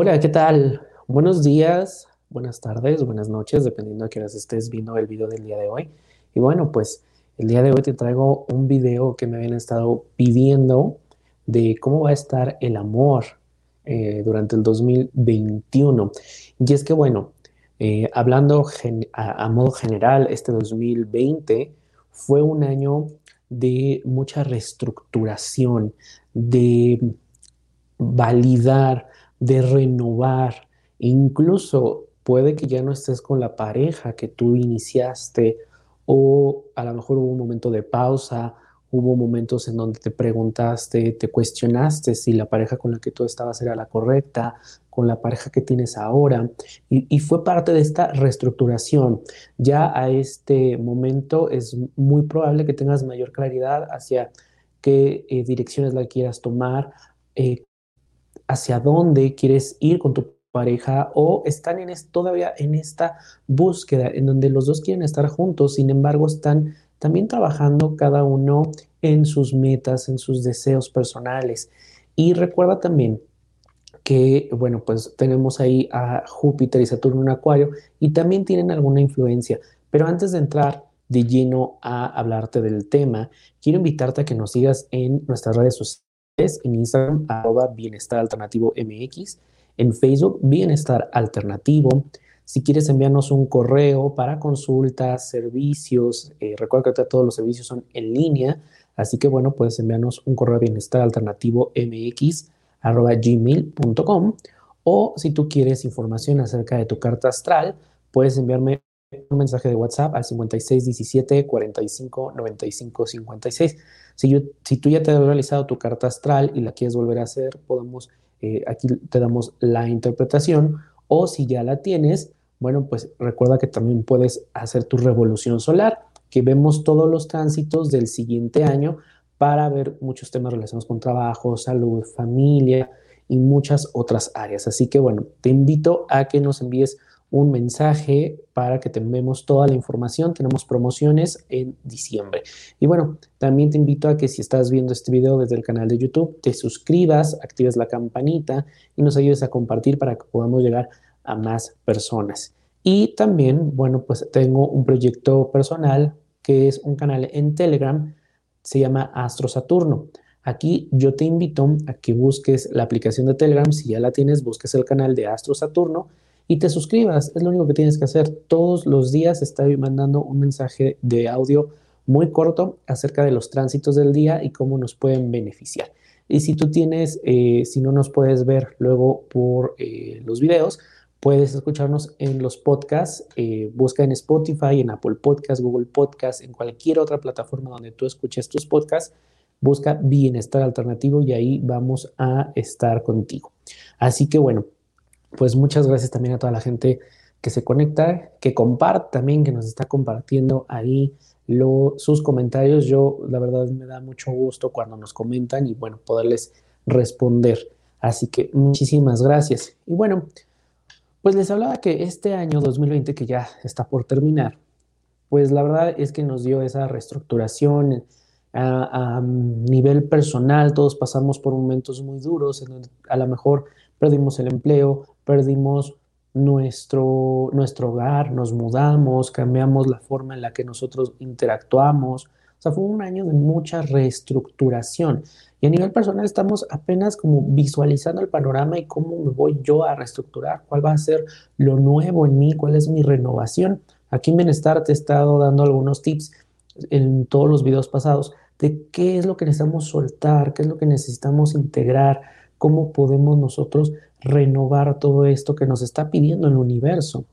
Hola, ¿qué tal? Buenos días, buenas tardes, buenas noches, dependiendo de qué horas estés viendo el video del día de hoy. Y bueno, pues el día de hoy te traigo un video que me habían estado pidiendo de cómo va a estar el amor eh, durante el 2021. Y es que bueno, eh, hablando a modo general, este 2020 fue un año de mucha reestructuración, de validar, de renovar. Incluso puede que ya no estés con la pareja que tú iniciaste o a lo mejor hubo un momento de pausa, hubo momentos en donde te preguntaste, te cuestionaste si la pareja con la que tú estabas era la correcta, con la pareja que tienes ahora, y, fue parte de esta reestructuración. Ya a este momento es muy probable que tengas mayor claridad hacia qué eh, direcciones la quieras tomar, eh, hacia dónde quieres ir con tu pareja o están en todavía en esta búsqueda en donde los dos quieren estar juntos, sin embargo están también trabajando cada uno en sus metas, en sus deseos personales. Y recuerda también que, bueno, pues tenemos ahí a Júpiter y Saturno en Acuario y también tienen alguna influencia. Pero antes de entrar de lleno a hablarte del tema, quiero invitarte a que nos sigas en nuestras redes sociales en Instagram, arroba bienestar alternativo MX, en Facebook, bienestar alternativo. Si quieres enviarnos un correo para consultas, servicios, eh, recuerda que todos los servicios son en línea, así que bueno, puedes enviarnos un correo a bienestar alternativo MX, arroba gmail.com o si tú quieres información acerca de tu carta astral, puedes enviarme un mensaje de WhatsApp al 5617 45 95 56. Si, si tú ya te has realizado tu carta astral y la quieres volver a hacer, podemos, eh, aquí te damos la interpretación. O si ya la tienes, bueno, pues recuerda que también puedes hacer tu revolución solar, que vemos todos los tránsitos del siguiente año para ver muchos temas relacionados con trabajo, salud, familia y muchas otras áreas. Así que bueno, te invito a que nos envíes un mensaje para que tengamos toda la información. Tenemos promociones en diciembre. Y bueno, también te invito a que si estás viendo este video desde el canal de YouTube, te suscribas, actives la campanita y nos ayudes a compartir para que podamos llegar a más personas. Y también, bueno, pues tengo un proyecto personal que es un canal en Telegram, se llama Astro Saturno. Aquí yo te invito a que busques la aplicación de Telegram, si ya la tienes, busques el canal de Astro Saturno y te suscribas. Es lo único que tienes que hacer. Todos los días estoy mandando un mensaje de audio muy corto acerca de los tránsitos del día y cómo nos pueden beneficiar. Y si tú tienes, eh, si no nos puedes ver luego por eh, los videos, puedes escucharnos en los podcasts. Eh, busca en Spotify, en Apple Podcasts, Google Podcasts, en cualquier otra plataforma donde tú escuches tus podcasts. Busca Bienestar Alternativo y ahí vamos a estar contigo. Así que bueno, pues muchas gracias también a toda la gente que se conecta, que comparte también, que nos está compartiendo ahí sus comentarios. Yo, la verdad, me da mucho gusto cuando nos comentan y bueno, poderles responder. Así que muchísimas gracias. Y bueno, pues les hablaba que este año 2020 que ya está por terminar, pues la verdad es que nos dio esa reestructuración a, nivel personal. Todos pasamos por momentos muy duros a lo mejor perdimos el empleo, perdimos nuestro, nuestro hogar, nos mudamos, cambiamos la forma en la que nosotros interactuamos. O sea, fue un año de mucha reestructuración. Y a nivel personal estamos apenas como visualizando el panorama y cómo me voy yo a reestructurar, cuál va a ser lo nuevo en mí, cuál es mi renovación. Aquí en Bienestar te he estado dando algunos tips en todos los videos pasados de qué es lo que necesitamos soltar, qué es lo que necesitamos integrar, cómo podemos nosotros renovar todo esto que nos está pidiendo el universo.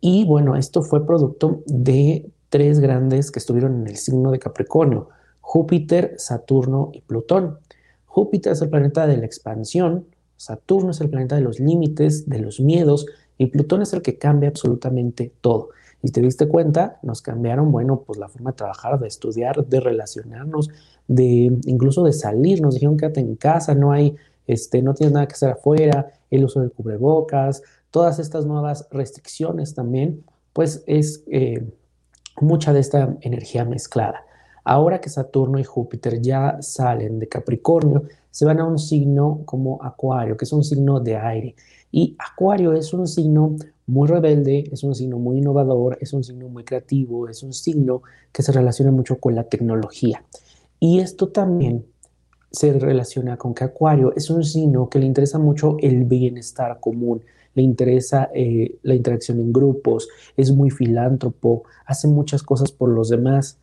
Y bueno, esto fue producto de tres grandes que estuvieron en el signo de Capricornio, Júpiter, Saturno y Plutón. Júpiter es el planeta de la expansión, Saturno es el planeta de los límites, de los miedos, y Plutón es el que cambia absolutamente todo. Y te diste cuenta, nos cambiaron, bueno, pues la forma de trabajar, de estudiar, de relacionarnos, de incluso de salir. Nos dijeron quédate en casa, no hay este, no tienes nada que hacer afuera, el uso del cubrebocas, todas estas nuevas restricciones también, pues es eh, mucha de esta energía mezclada. Ahora que Saturno y Júpiter ya salen de Capricornio, se van a un signo como Acuario, que es un signo de aire. Y Acuario es un signo muy rebelde, es un signo muy innovador, es un signo muy creativo, es un signo que se relaciona mucho con la tecnología. Y esto también se relaciona con que Acuario es un signo que le interesa mucho el bienestar común, le interesa eh, la interacción en grupos, es muy filántropo, hace muchas cosas por los demás,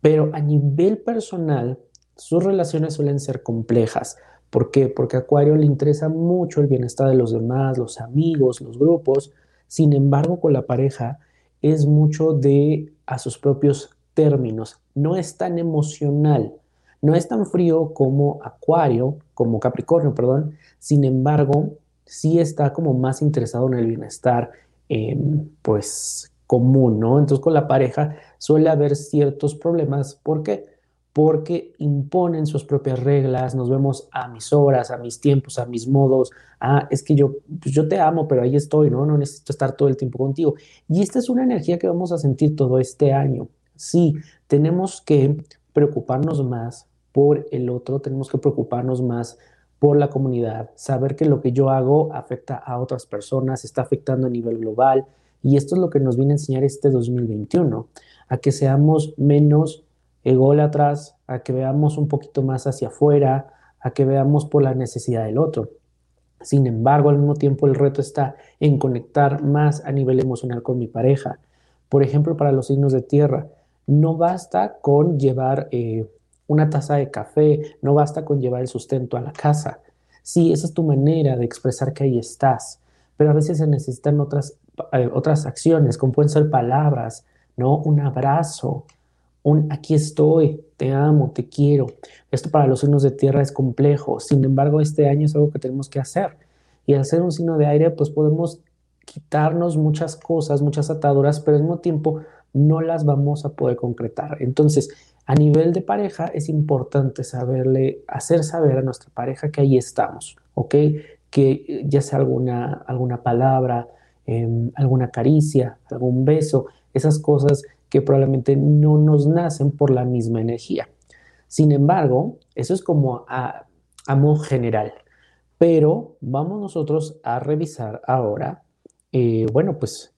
pero a nivel personal sus relaciones suelen ser complejas. ¿Por qué? Porque a Acuario le interesa mucho el bienestar de los demás, los amigos, los grupos. Sin embargo, con la pareja es mucho de a sus propios términos. No es tan emocional, no es tan frío como Acuario, como Capricornio, perdón. Sin embargo, sí está como más interesado en el bienestar, em, pues común, ¿no? Entonces con la pareja suele haber ciertos problemas. ¿Por qué? Porque imponen sus propias reglas, nos vemos a mis horas, a mis tiempos, a mis modos. Ah, es que yo, pues yo te amo, pero ahí estoy, ¿no? No necesito estar todo el tiempo contigo. Y esta es una energía que vamos a sentir todo este año. Sí, tenemos que preocuparnos más por el otro, tenemos que preocuparnos más por la comunidad, saber que lo que yo hago afecta a otras personas, está afectando a nivel global. Y esto es lo que nos viene a enseñar este 2021, a que seamos menos ególatras, a que veamos un poquito más hacia afuera, a que veamos por la necesidad del otro. Sin embargo, al mismo tiempo el reto está en conectar más a nivel emocional con mi pareja. Por ejemplo, para los signos de tierra, no basta con llevar eh, una taza de café, no basta con llevar el sustento a la casa. Sí, esa es tu manera de expresar que ahí estás, pero a veces se necesitan otras, eh, otras acciones, como pueden ser palabras, ¿no? Un abrazo, un aquí estoy, te amo, te quiero. Esto para los signos de tierra es complejo, sin embargo, este año es algo que tenemos que hacer. Y al ser un signo de aire, pues podemos quitarnos muchas cosas, muchas ataduras, pero al mismo tiempo no las vamos a poder concretar. Entonces, a nivel de pareja es importante saberle, hacer saber a nuestra pareja que ahí estamos, ¿ok? Que ya sea alguna, alguna palabra, em, alguna caricia, algún beso, esas cosas que probablemente no nos nacen por la misma energía. Sin embargo, eso es como a, a modo general. Pero vamos nosotros a revisar ahora, eh, bueno, pues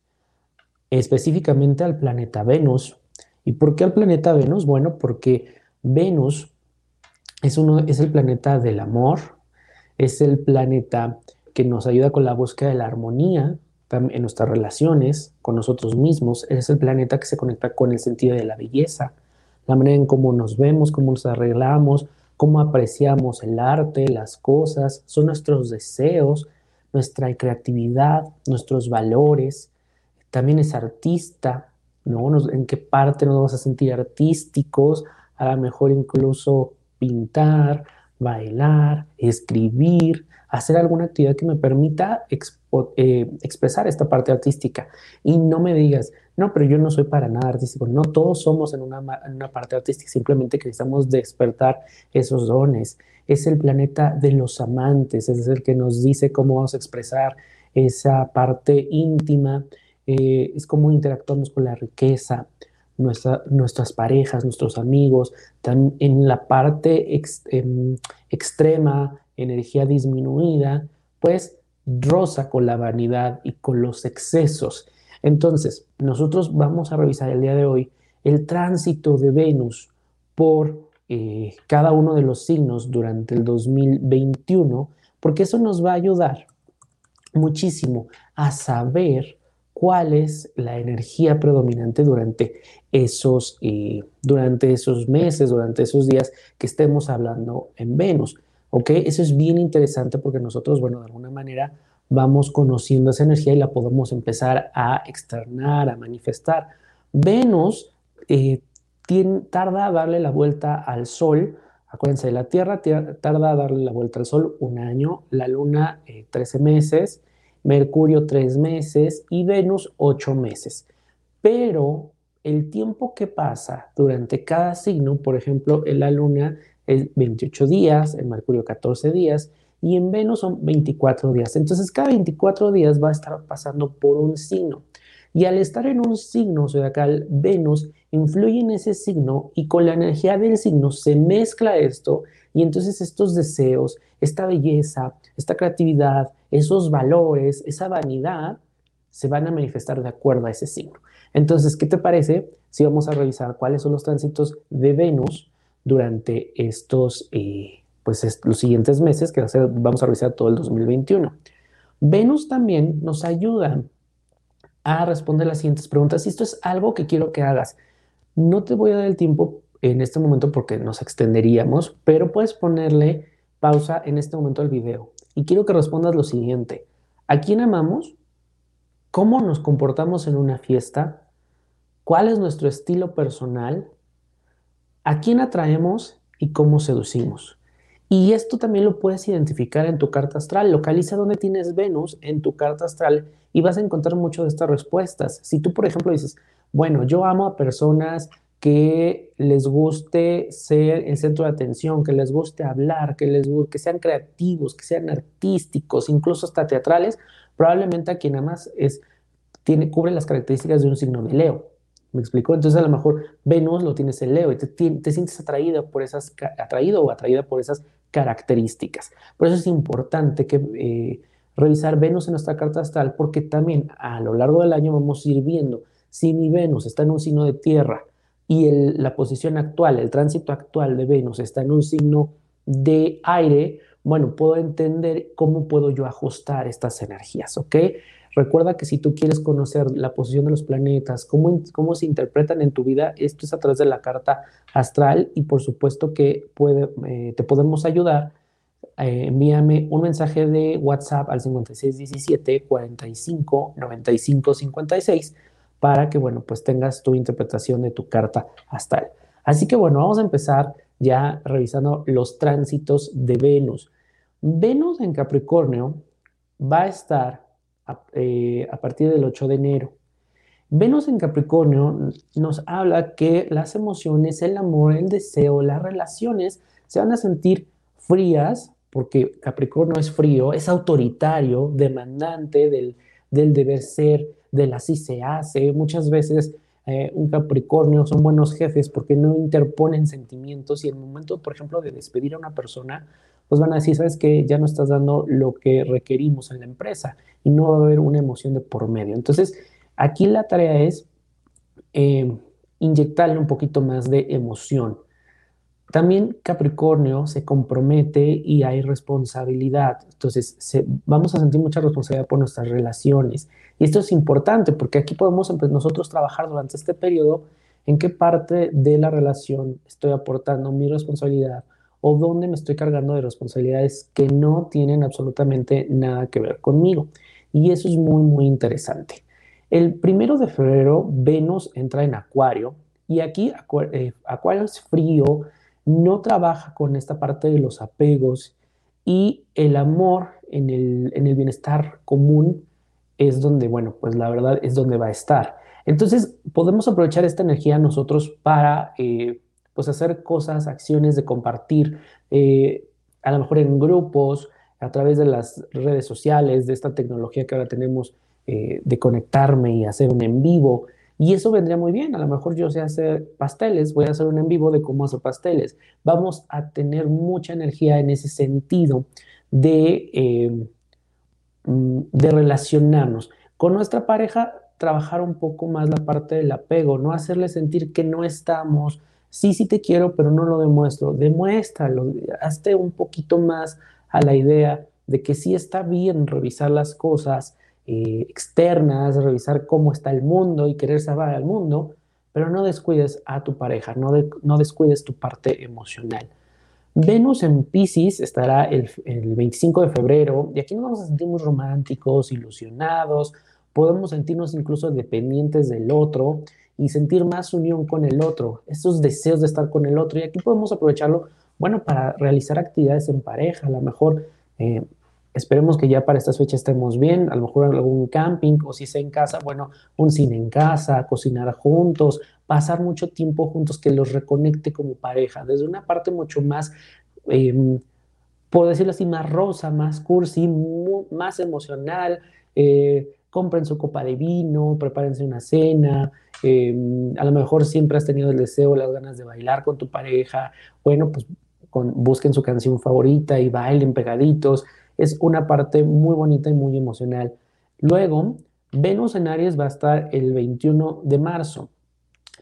específicamente al planeta Venus, ¿Y por qué al planeta Venus? Bueno, porque Venus es, uno, es el planeta del amor, es el planeta que nos ayuda con la búsqueda de la armonía en nuestras relaciones con nosotros mismos, es el planeta que se conecta con el sentido de la belleza, la manera en cómo nos vemos, cómo nos arreglamos, cómo apreciamos el arte, las cosas, son nuestros deseos, nuestra creatividad, nuestros valores. También es artista, ¿no? en qué parte nos vamos a sentir artísticos, a lo mejor incluso pintar, bailar, escribir, hacer alguna actividad que me permita eh, expresar esta parte artística. Y no me digas, no, pero yo no soy para nada artístico. No, todos somos en una, en una parte artística, simplemente necesitamos despertar esos dones. Es el planeta de los amantes, es el que nos dice cómo vamos a expresar esa parte íntima eh, es cómo interactuamos con la riqueza, nuestras parejas, nuestros amigos, en la parte em, extrema, energía disminuida, pues rosa con la vanidad y con los excesos. Entonces, nosotros vamos a revisar el día de hoy el tránsito de Venus por eh, cada uno de los signos durante el 2021, porque eso nos va a ayudar muchísimo a saber cuál es la energía predominante durante esos, eh, durante esos meses, durante esos días que estemos hablando en Venus. ¿Ok? Eso es bien interesante porque nosotros, bueno, de alguna manera vamos conociendo esa energía y la podemos empezar a externar, a manifestar. Venus eh, tarda a darle la vuelta al Sol. Acuérdense, la Tierra tarda a darle la vuelta al Sol un año, la Luna 13 eh, meses, Mercurio tres meses y Venus ocho meses. Pero el tiempo que pasa durante cada signo, por ejemplo, en la Luna es 28 días, en Mercurio 14 días y en Venus son 24 días. Entonces cada 24 días va a estar pasando por un signo. Y al estar en un signo zodiacal, Venus influye en ese signo y con la energía del signo se mezcla esto y entonces estos deseos, esta belleza, esta creatividad, esos valores, esa vanidad, se van a manifestar de acuerdo a ese signo. Entonces, ¿qué te parece si vamos a revisar cuáles son los tránsitos de Venus durante estos, eh, pues los siguientes meses, que vamos a revisar todo el 2021? Venus también nos ayuda a responder las siguientes preguntas. Y esto es algo que quiero que hagas. No te voy a dar el tiempo en este momento porque nos extenderíamos, pero puedes ponerle pausa en este momento al video. Y quiero que respondas lo siguiente. ¿A quién amamos? ¿Cómo nos comportamos en una fiesta? ¿Cuál es nuestro estilo personal? ¿A quién atraemos y cómo seducimos? Y esto también lo puedes identificar en tu carta astral. Localiza dónde tienes Venus en tu carta astral y vas a encontrar mucho de estas respuestas. Si tú, por ejemplo, dices, bueno, yo amo a personas que les guste ser el centro de atención, que les guste hablar, que, les, que sean creativos, que sean artísticos, incluso hasta teatrales, probablemente a quien amas es, tiene, cubre las características de un signo de Leo. ¿Me explico? Entonces a lo mejor Venus lo tienes en Leo y te, te sientes atraído, por esas, atraído o atraída por esas características. Por eso es importante que eh, revisar Venus en nuestra carta astral porque también a lo largo del año vamos a ir viendo si mi Venus está en un signo de tierra y la posición actual, el tránsito actual de Venus está en un signo de aire, bueno, puedo entender cómo puedo yo ajustar estas energías, ¿ok? Recuerda que si tú quieres conocer la posición de los planetas, cómo, cómo se interpretan en tu vida, esto es a través de la carta astral y por supuesto que puede, eh, te podemos ayudar. Eh, envíame un mensaje de WhatsApp al 5617 45 95 56 para que, bueno, pues tengas tu interpretación de tu carta astral. Así que, bueno, vamos a empezar ya revisando los tránsitos de Venus. Venus en Capricornio va a estar eh, a, partir del 8 de enero. Venus en Capricornio nos habla que las emociones, el amor, el deseo, las relaciones se van a sentir frías, porque Capricornio es frío, es autoritario, demandante del, deber ser, del así se hace. Muchas veces eh, un Capricornio son buenos jefes porque no interponen sentimientos y en el momento, por ejemplo, de despedir a una persona, pues van a decir, sabes que ya no estás dando lo que requerimos en la empresa y no va a haber una emoción de por medio. Entonces, aquí la tarea es eh, inyectarle un poquito más de emoción. También Capricornio se compromete y hay responsabilidad. Entonces, vamos a sentir mucha responsabilidad por nuestras relaciones. Y esto es importante porque aquí podemos nosotros trabajar durante este periodo en qué parte de la relación estoy aportando mi responsabilidad o dónde me estoy cargando de responsabilidades que no tienen absolutamente nada que ver conmigo. Y eso es muy, muy interesante. El primero de febrero, Venus entra en Acuario y aquí eh, Acuario es frío, no trabaja con esta parte de los apegos y el amor en el, en el bienestar común es donde, bueno, pues la verdad es donde va a estar. Entonces, podemos aprovechar esta energía nosotros para eh, pues hacer cosas, acciones de compartir, eh, a lo mejor en grupos, a través de las redes sociales, de esta tecnología que ahora tenemos eh, de conectarme y hacer un en vivo. Y eso vendría muy bien. A lo mejor yo sé hacer pasteles, voy a hacer un en vivo de cómo hacer pasteles. Vamos a tener mucha energía en ese sentido de, eh, mm, de relacionarnos. Con nuestra pareja, trabajar un poco más la parte del apego, no hacerle sentir que no estamos, sí, sí te quiero, pero no lo demuestro. Demuéstralo, hazte un poquito más a la idea de que sí está bien revisar las cosas eh, externas, revisar cómo está el mundo y querer salvar al mundo, pero no descuides a tu pareja, no, no descuides tu parte emocional. Venus en Pisces estará el, el, 25 de febrero y aquí nos vamos a sentir muy románticos, ilusionados, podemos sentirnos incluso dependientes del otro y sentir más unión con el otro, esos deseos de estar con el otro y aquí podemos aprovecharlo bueno, para realizar actividades en pareja, a lo mejor eh, esperemos que ya para estas fechas estemos bien, a lo mejor algún camping o si sea en casa, bueno, un cine en casa, cocinar juntos, pasar mucho tiempo juntos que los reconecte como pareja, desde una parte mucho más, eh, por decirlo así, más rosa, más cursi, más emocional. Eh, compren su copa de vino, prepárense una cena, em, a lo mejor siempre has tenido el deseo, las ganas de bailar con tu pareja, bueno, pues busquen su canción favorita y bailen pegaditos. Es una parte muy bonita y muy emocional. Luego, Venus en Aries va a estar el 21 de marzo.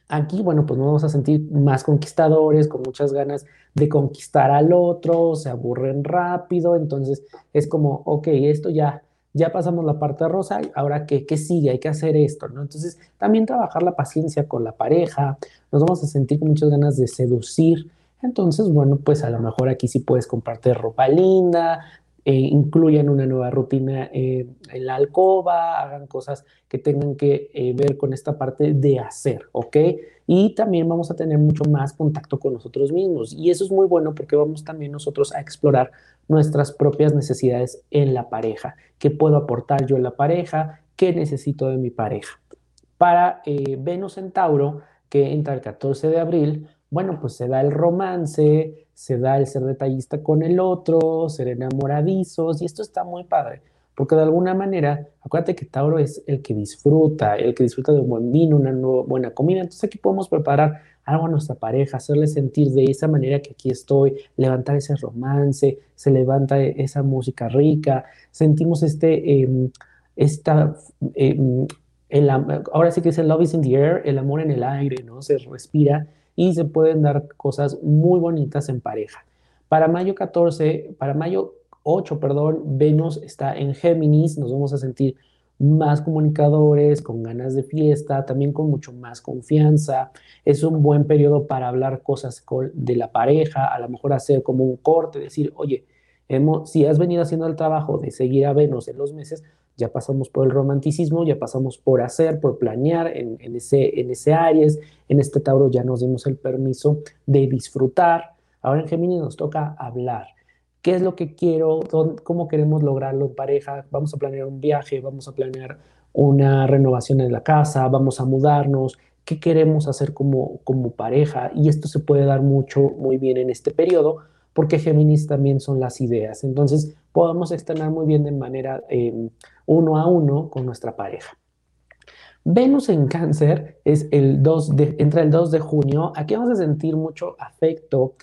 Aquí, bueno, pues nos vamos a sentir más conquistadores, con muchas ganas de conquistar al otro, se aburren rápido, entonces es como, ok, esto ya, ya pasamos la parte rosa, ahora qué, qué sigue, hay que hacer esto, ¿no? Entonces, también trabajar la paciencia con la pareja, nos vamos a sentir muchas ganas de seducir, entonces, bueno, pues a lo mejor aquí sí puedes comprarte ropa linda, eh, incluyan una nueva rutina eh, en la alcoba, hagan cosas que tengan que eh, ver con esta parte de hacer, ¿ok? Y también vamos a tener mucho más contacto con nosotros mismos. Y eso es muy bueno porque vamos también nosotros a explorar nuestras propias necesidades en la pareja. ¿Qué puedo aportar yo en la pareja? ¿Qué necesito de mi pareja? Para Venus en Tauro, que entra el 14 de abril, bueno, pues se da el romance, se da el ser detallista con el otro, ser enamoradizos, y esto está muy padre, porque de alguna manera, acuérdate que Tauro es el que disfruta, el que disfruta de un buen vino, una buena comida, entonces aquí podemos preparar algo a nuestra pareja, hacerle sentir de esa manera que aquí estoy, levantar ese romance, se levanta esa música rica, sentimos este, em, esta, em, ahora sí que es el love is in the air, el amor en el aire, ¿no? Se respira y se pueden dar cosas muy bonitas en pareja. Para mayo 14, para mayo 8, perdón, Venus está en Géminis, nos vamos a sentir más comunicadores, con ganas de fiesta, también con mucho más confianza. Es un buen periodo para hablar cosas de la pareja, a lo mejor hacer como un corte, decir, oye, hemos, si has venido haciendo el trabajo de seguir a Venus en los meses, ya pasamos por el romanticismo, ya pasamos por hacer, por planear en, ese, en ese Aries, en este Tauro ya nos dimos el permiso de disfrutar. Ahora en Géminis nos toca hablar. ¿Qué es lo que quiero? ¿Cómo queremos lograrlo en pareja? Vamos a planear un viaje, vamos a planear una renovación en la casa, vamos a mudarnos, qué queremos hacer como, como pareja. Y esto se puede dar mucho, muy bien en este periodo, porque Géminis también son las ideas. Entonces, podemos externar muy bien de manera em, uno a uno con nuestra pareja. Venus en cáncer es el 2 de, entre el 2 de junio. Aquí vamos a sentir mucho afecto,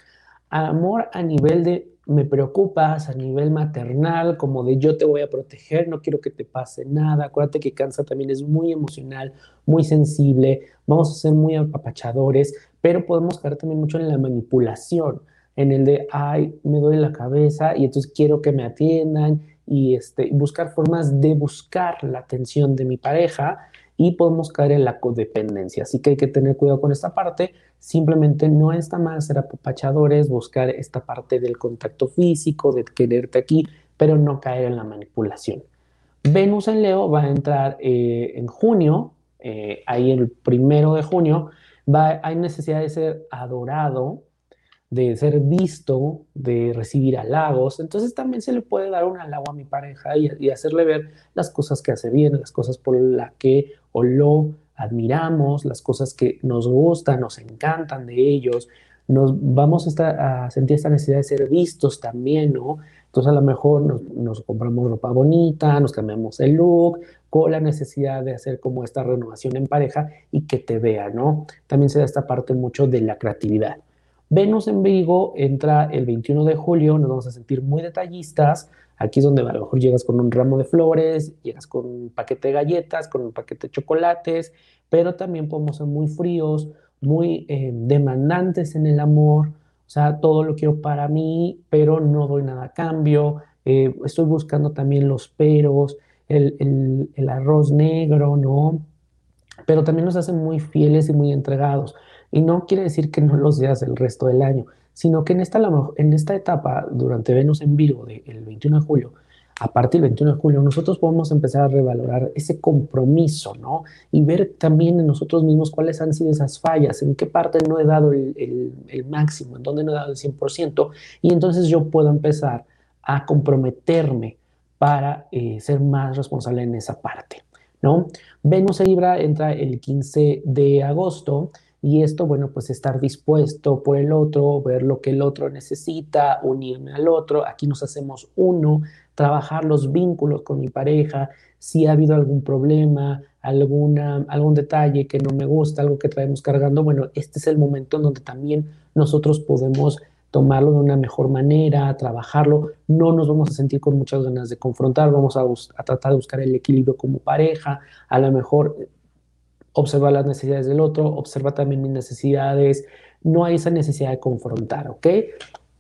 amor a nivel de me preocupas, a nivel maternal, como de yo te voy a proteger, no quiero que te pase nada. Acuérdate que cáncer también es muy emocional, muy sensible, vamos a ser muy apapachadores, pero podemos caer también mucho en la manipulación en el de, ay, me duele la cabeza y entonces quiero que me atiendan y este, buscar formas de buscar la atención de mi pareja y podemos caer en la codependencia. Así que hay que tener cuidado con esta parte. Simplemente no está mal ser apapachadores, buscar esta parte del contacto físico, de quererte aquí, pero no caer en la manipulación. Venus en Leo va a entrar eh, en junio, eh, ahí el primero de junio, va, hay necesidad de ser adorado, de ser visto, de recibir halagos. Entonces también se le puede dar un halago a mi pareja y, hacerle ver las cosas que hace bien, las cosas por las que o lo admiramos, las cosas que nos gustan, nos encantan de ellos. Nos vamos a, sentir esta necesidad de ser vistos también, ¿no? Entonces a lo mejor nos, nos, compramos ropa bonita, nos cambiamos el look, con la necesidad de hacer como esta renovación en pareja y que te vea, ¿no? También se da esta parte mucho de la creatividad. Venus en Virgo entra el 21 de julio, nos vamos a sentir muy detallistas. Aquí es donde a lo mejor llegas con un ramo de flores, llegas con un paquete de galletas, con un paquete de chocolates, pero también podemos ser muy fríos, muy eh, demandantes en el amor. O sea, todo lo quiero para mí, pero no doy nada a cambio. Eh, estoy buscando también los peros, el, el arroz negro, ¿no? Pero también nos hacen muy fieles y muy entregados. Y no quiere decir que no los seas el resto del año, sino que en esta, en esta etapa, durante Venus en Virgo, del 21 de julio, a partir del 21 de julio, nosotros podemos empezar a revalorar ese compromiso, ¿no? Y ver también en nosotros mismos cuáles han sido esas fallas, en qué parte no he dado el, el, máximo, en dónde no he dado el 100%, y entonces yo puedo empezar a comprometerme para eh, ser más responsable en esa parte, ¿no? Venus en Libra entra el 15 de agosto y esto, bueno, pues estar dispuesto por el otro, ver lo que el otro necesita, unirme al otro. Aquí nos hacemos uno, trabajar los vínculos con mi pareja, si ha habido algún problema, alguna, algún detalle que no me gusta, algo que traemos cargando, bueno, este es el momento en donde también nosotros podemos tomarlo de una mejor manera, trabajarlo, no nos vamos a sentir con muchas ganas de confrontar, vamos a, a tratar de buscar el equilibrio como pareja, a lo mejor observar las necesidades del otro, observa también mis necesidades, no hay esa necesidad de confrontar, ¿ok?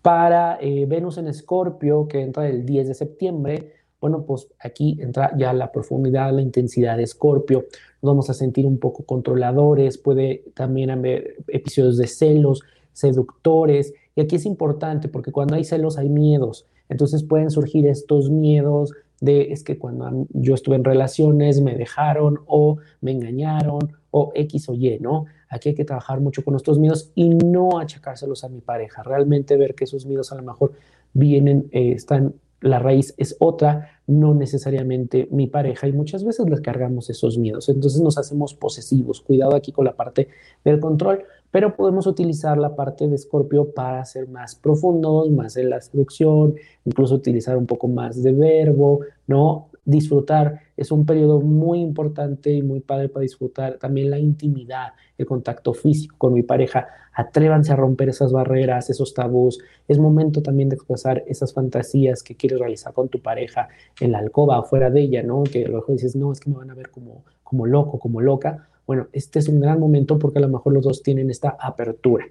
Para eh, Venus en Escorpio, que entra el 10 de septiembre, bueno, pues aquí entra ya la profundidad, la intensidad de Escorpio, nos vamos a sentir un poco controladores, puede también haber episodios de celos, seductores, y aquí es importante porque cuando hay celos hay miedos, entonces pueden surgir estos miedos, de es que cuando yo estuve en relaciones me dejaron o me engañaron o X o Y, ¿no? Aquí hay que trabajar mucho con nuestros miedos y no achacárselos a mi pareja, realmente ver que esos miedos a lo mejor vienen, eh, están, la raíz es otra, no necesariamente mi pareja y muchas veces les cargamos esos miedos, entonces nos hacemos posesivos, cuidado aquí con la parte del control, pero podemos utilizar la parte de Escorpio para ser más profundos, más en la seducción, incluso utilizar un poco más de verbo, ¿no? Disfrutar es un periodo muy importante y muy padre para disfrutar también la intimidad, el contacto físico con mi pareja. Atrévanse a romper esas barreras, esos tabús. Es momento también de expresar esas fantasías que quieres realizar con tu pareja en la alcoba o fuera de ella, ¿no? Que mejor dices, no, es que me van a ver como, como loco, como loca bueno, este es un gran momento porque a lo mejor los dos tienen esta apertura.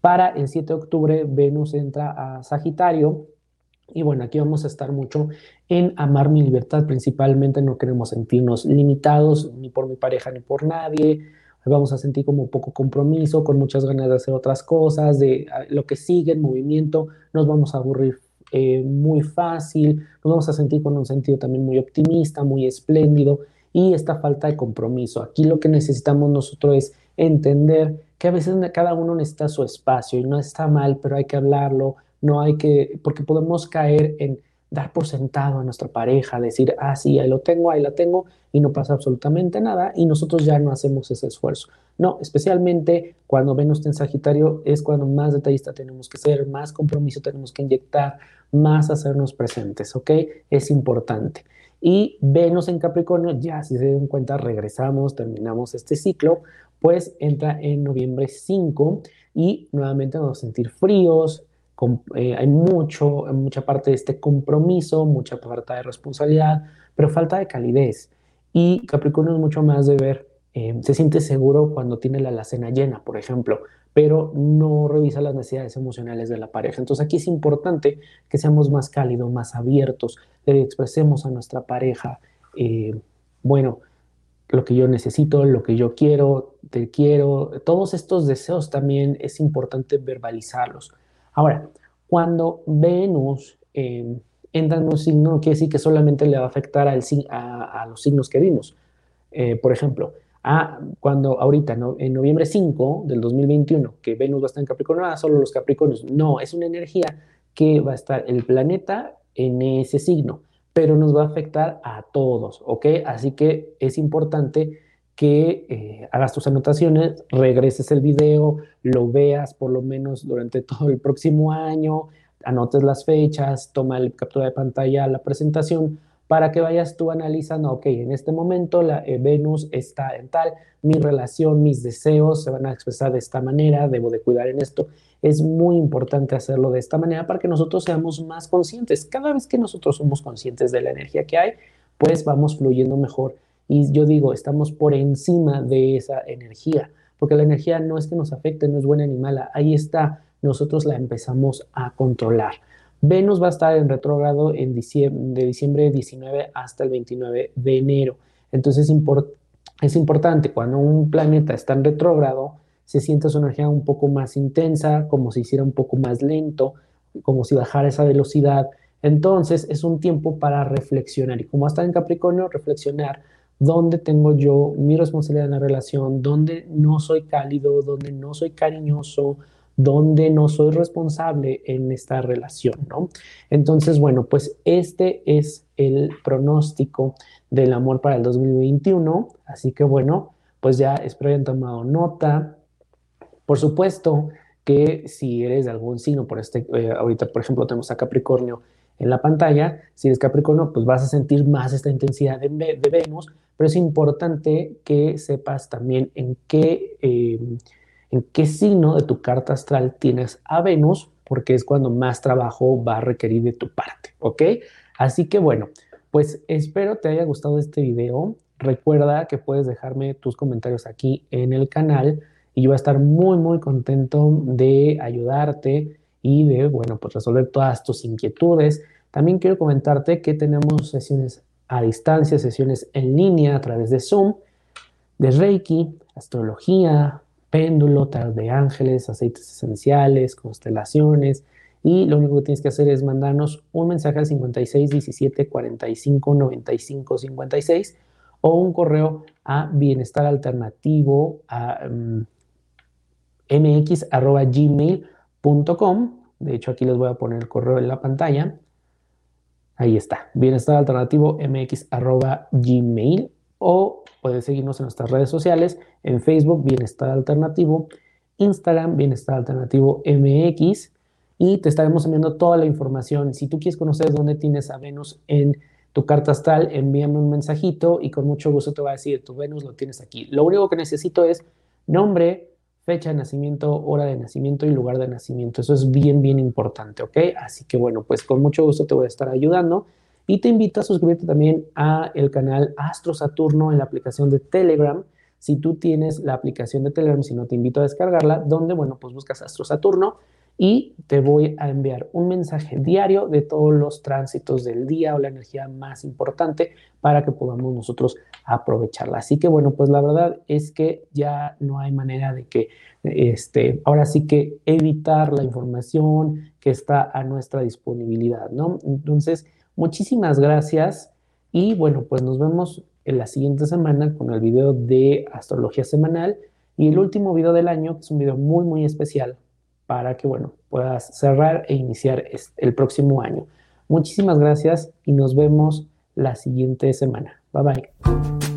Para el 7 de octubre, Venus entra a Sagitario. Y bueno, aquí vamos a estar mucho en amar mi libertad. Principalmente no queremos sentirnos limitados ni por mi pareja ni por nadie. Vamos a sentir como poco compromiso, con muchas ganas de hacer otras cosas, de lo que sigue, el movimiento. Nos vamos a aburrir eh, muy fácil, nos vamos a sentir con un sentido también muy optimista, muy espléndido y esta falta de compromiso. Aquí lo que necesitamos nosotros es entender que a veces cada uno necesita su espacio y no está mal, pero hay que hablarlo, no hay que, porque podemos caer en dar por sentado a nuestra pareja, decir, ah, sí, ahí lo tengo, ahí la tengo, y no pasa absolutamente nada, y nosotros ya no hacemos ese esfuerzo. No, especialmente cuando Venus en Sagitario es cuando más detallista tenemos que ser, más compromiso tenemos que inyectar, más hacernos presentes, ¿ok? Es importante. Y Venus en Capricornio, ya si se dan cuenta, regresamos, terminamos este ciclo, pues entra en noviembre 5 y nuevamente vamos a sentir fríos, eh, hay mucho, mucha parte de este compromiso, mucha falta de responsabilidad, pero falta de calidez. Y Capricornio es mucho más de ver, eh, se siente seguro cuando tiene la alacena llena, por ejemplo, pero no revisa las necesidades emocionales de la pareja. Entonces aquí es importante que seamos más cálidos, más abiertos, le expresemos a nuestra pareja, eh, bueno, lo que yo necesito, lo que yo quiero, te quiero, todos estos deseos también es importante verbalizarlos. Ahora, cuando Venus eh, entra en un signo, no quiere decir que solamente le va a afectar a los signos que vimos. Eh, por ejemplo, a cuando ahorita, ¿no? en noviembre 5 del 2021, que Venus va a estar en Capricornio, ah, solo los Capricornios. No, es una energía que va a estar el planeta en ese signo, pero nos va a afectar a todos, ¿ok? Así que es importante que eh, hagas tus anotaciones, regreses el video, lo veas por lo menos durante todo el próximo año, anotes las fechas, toma el captura de pantalla, la presentación, para que vayas tú analizando, ok, en este momento la eh, Venus está en tal, mi relación, mis deseos se van a expresar de esta manera, debo de cuidar en esto. Es muy importante hacerlo de esta manera para que nosotros seamos más conscientes. Cada vez que nosotros somos conscientes de la energía que hay, pues vamos fluyendo mejor. Y yo digo, estamos por encima de esa energía, porque la energía no es que nos afecte, no es buena ni mala, ahí está, nosotros la empezamos a controlar. Venus va a estar en retrógrado en diciembre, de diciembre 19 hasta el 29 de enero. Entonces es importante cuando un planeta está en retrógrado, se siente su energía un poco más intensa, como si hiciera un poco más lento, como si bajara esa velocidad. Entonces es un tiempo para reflexionar y como está en Capricornio, reflexionar dónde tengo yo mi responsabilidad en la relación, dónde no soy cálido, dónde no soy cariñoso, donde no soy responsable en esta relación, ¿no? Entonces, bueno, pues este es el pronóstico del amor para el 2021, así que bueno, pues ya espero hayan tomado nota. Por supuesto que si eres de algún signo, por este, eh, ahorita por ejemplo tenemos a Capricornio en la pantalla. Si eres Capricornio, pues vas a sentir más esta intensidad de, de Venus, pero es importante que sepas también en qué, em, en qué signo de tu carta astral tienes a Venus, porque es cuando más trabajo va a requerir de tu parte, ¿ok? Así que bueno, pues espero te haya gustado este video. Recuerda que puedes dejarme tus comentarios aquí en el canal y yo voy a estar muy, muy contento de ayudarte y de, bueno, pues resolver todas tus inquietudes. También quiero comentarte que tenemos sesiones a distancia, sesiones en línea a través de Zoom, de Reiki, astrología, péndulo, tarot de ángeles, aceites esenciales, constelaciones. Y lo único que tienes que hacer es mandarnos un mensaje al 56 17 45 95 56 o un correo a bienestar alternativo a um, mx.gmail.com. De hecho, aquí les voy a poner el correo en la pantalla. Ahí está, bienestar alternativo mx.gmail o puedes seguirnos en nuestras redes sociales, en Facebook, Bienestar Alternativo, Instagram, Bienestar Alternativo MX y te estaremos enviando toda la información. Si tú quieres conocer dónde tienes a Venus en tu carta astral, envíame un mensajito y con mucho gusto te voy a decir, tu Venus lo tienes aquí. Lo único que necesito es nombre, fecha de nacimiento, hora de nacimiento y lugar de nacimiento. Eso es bien, bien importante, ¿ok? Así que bueno, pues con mucho gusto te voy a estar ayudando y te invito a suscribirte también a el canal Astro Saturno en la aplicación de Telegram. Si tú tienes la aplicación de Telegram, si no te invito a descargarla, donde, bueno, pues buscas Astro Saturno y te voy a enviar un mensaje diario de todos los tránsitos del día o la energía más importante para que podamos nosotros aprovecharla. Así que bueno, pues la verdad es que ya no hay manera de que, este, ahora sí que evitar la información que está a nuestra disponibilidad, ¿no? Entonces, muchísimas gracias y bueno, pues nos vemos en la siguiente semana con el video de astrología semanal y el último video del año, que es un video muy, muy especial para que, bueno, puedas cerrar e iniciar el próximo año. Muchísimas gracias y nos vemos la siguiente semana. Bye bye.